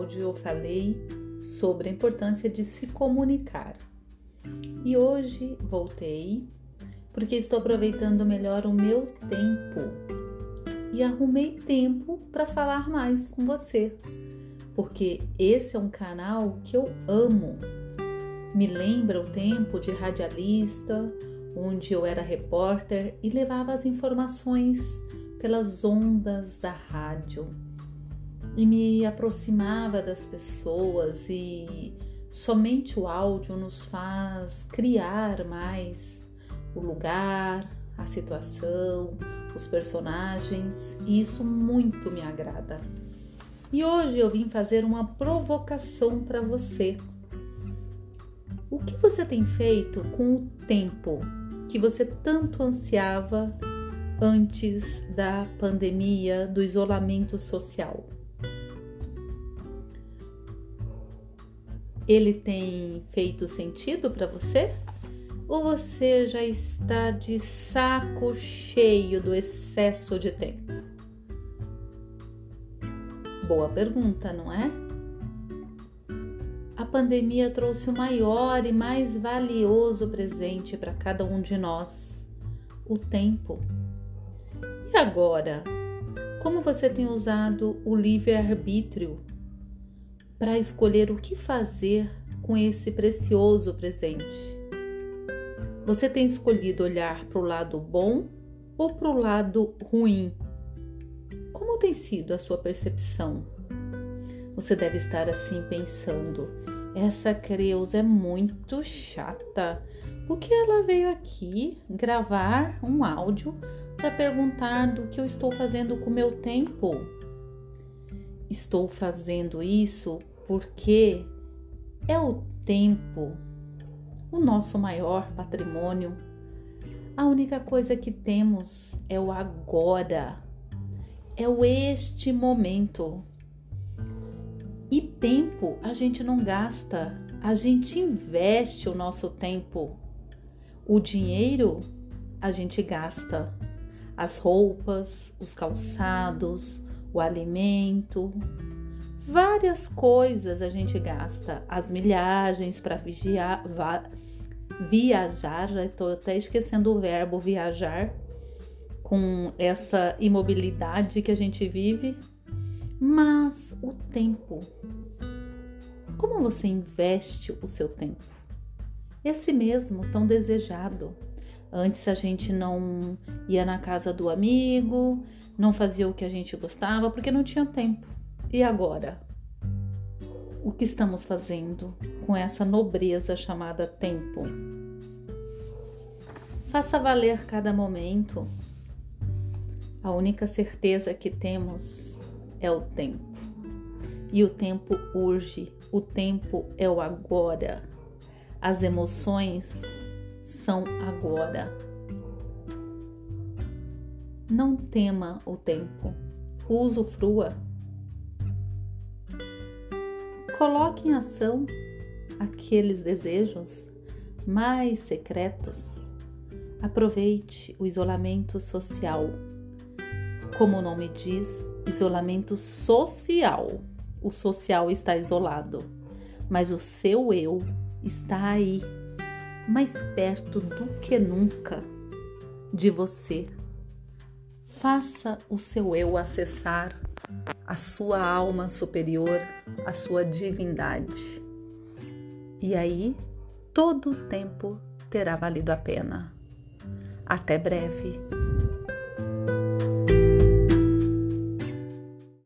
áudio eu falei sobre a importância de se comunicar. E hoje voltei porque estou aproveitando melhor o meu tempo e arrumei tempo para falar mais com você, porque esse é um canal que eu amo. Me lembra o tempo de radialista, onde eu era repórter e levava as informações pelas ondas da rádio e me aproximava das pessoas e somente o áudio nos faz criar mais o lugar, a situação, os personagens e isso muito me agrada. E hoje eu vim fazer uma provocação para você. O que você tem feito com o tempo que você tanto ansiava antes da pandemia, do isolamento social? Ele tem feito sentido para você? Ou você já está de saco cheio do excesso de tempo? Boa pergunta, não é? A pandemia trouxe o maior e mais valioso presente para cada um de nós: o tempo. E agora, como você tem usado o livre-arbítrio para escolher o que fazer com esse precioso presente. Você tem escolhido olhar para o lado bom ou para o lado ruim? Como tem sido a sua percepção? Você deve estar assim pensando: essa Creuza é muito chata. Por que ela veio aqui gravar um áudio para perguntar do que eu estou fazendo com o meu tempo? Estou fazendo isso porque é o tempo o nosso maior patrimônio. A única coisa que temos é o agora, é o este momento. E tempo a gente não gasta, a gente investe o nosso tempo. O dinheiro a gente gasta, as roupas, os calçados, o alimento, várias coisas a gente gasta, as milhagens para viajar, já estou até esquecendo o verbo viajar, com essa imobilidade que a gente vive, mas o tempo. Como você investe o seu tempo? Esse mesmo tão desejado. Antes a gente não ia na casa do amigo, não fazia o que a gente gostava porque não tinha tempo. E agora? O que estamos fazendo com essa nobreza chamada tempo? Faça valer cada momento. A única certeza que temos é o tempo. E o tempo urge, o tempo é o agora. As emoções são agora. Não tema o tempo, usufrua Coloque em ação aqueles desejos mais secretos. Aproveite o isolamento social. Como o nome diz, isolamento social. O social está isolado, mas o seu eu está aí, mais perto do que nunca de você. Faça o seu eu acessar a sua alma superior, a sua divindade. E aí, todo o tempo terá valido a pena. Até breve.